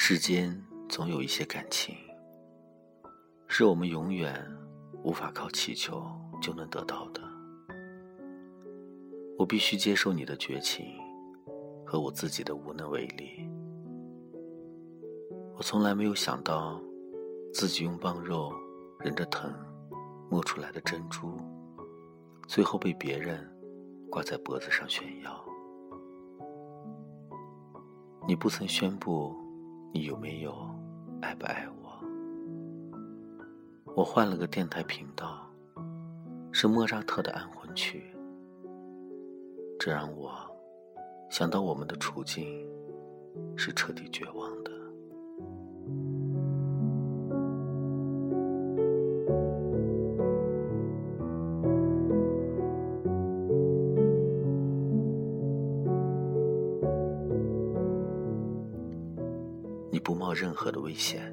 世间总有一些感情，是我们永远无法靠祈求就能得到的。我必须接受你的绝情，和我自己的无能为力。我从来没有想到，自己用棒肉忍着疼磨出来的珍珠，最后被别人挂在脖子上炫耀。你不曾宣布你有没有爱不爱我。我换了个电台频道，是莫扎特的安魂曲。这让我想到我们的处境是彻底绝望的。不冒任何的危险，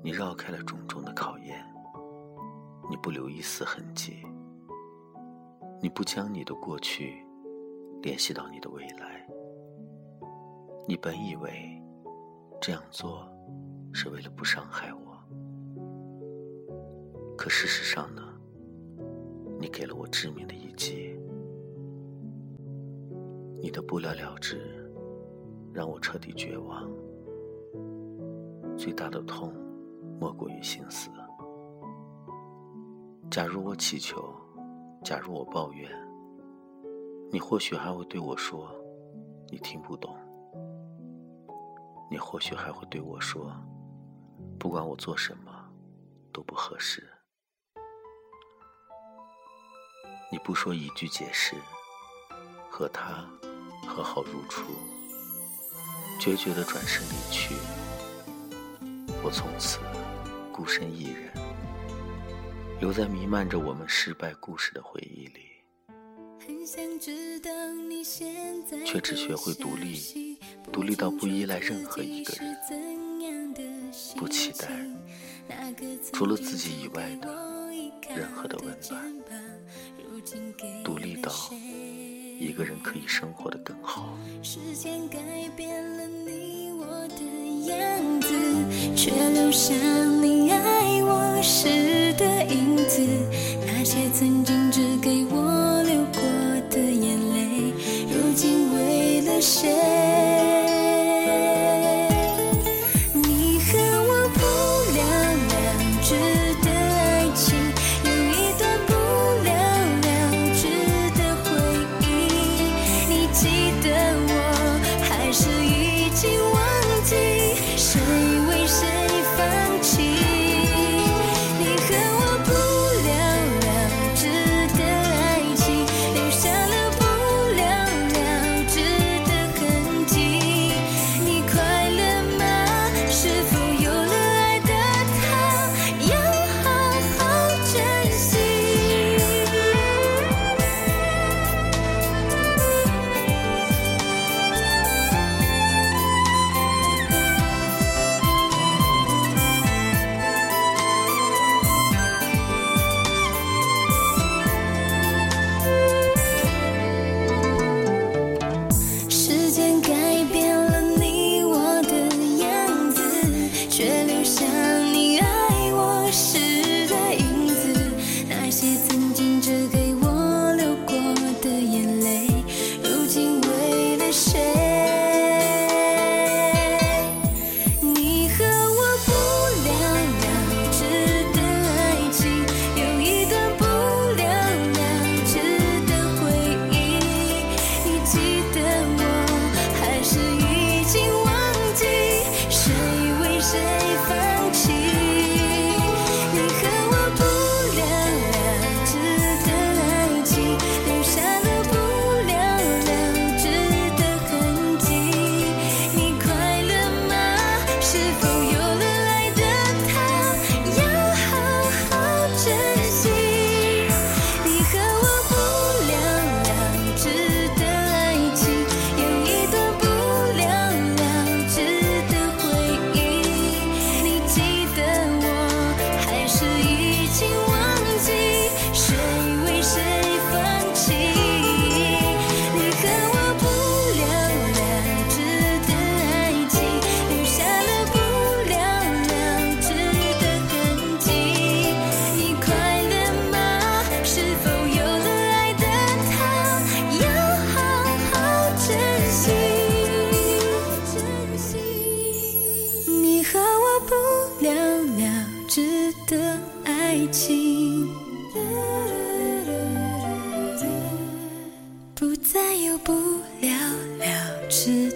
你绕开了种种的考验，你不留一丝痕迹，你不将你的过去。联系到你的未来，你本以为这样做是为了不伤害我，可事实上呢？你给了我致命的一击，你的不了了之让我彻底绝望。最大的痛莫过于心死。假如我祈求，假如我抱怨。你或许还会对我说：“你听不懂。”你或许还会对我说：“不管我做什么，都不合适。”你不说一句解释，和他和好如初，决绝的转身离去。我从此孤身一人，留在弥漫着我们失败故事的回忆里。却只学会独立，独立到不依赖任何一个人，不期待除了自己以外的任何的温暖，独立到一个人可以生活的更好。时间改变了你我的样子，像你爱我时的影子那些曾经只给我流过的眼泪如今为了谁值得爱情。不再有不了了之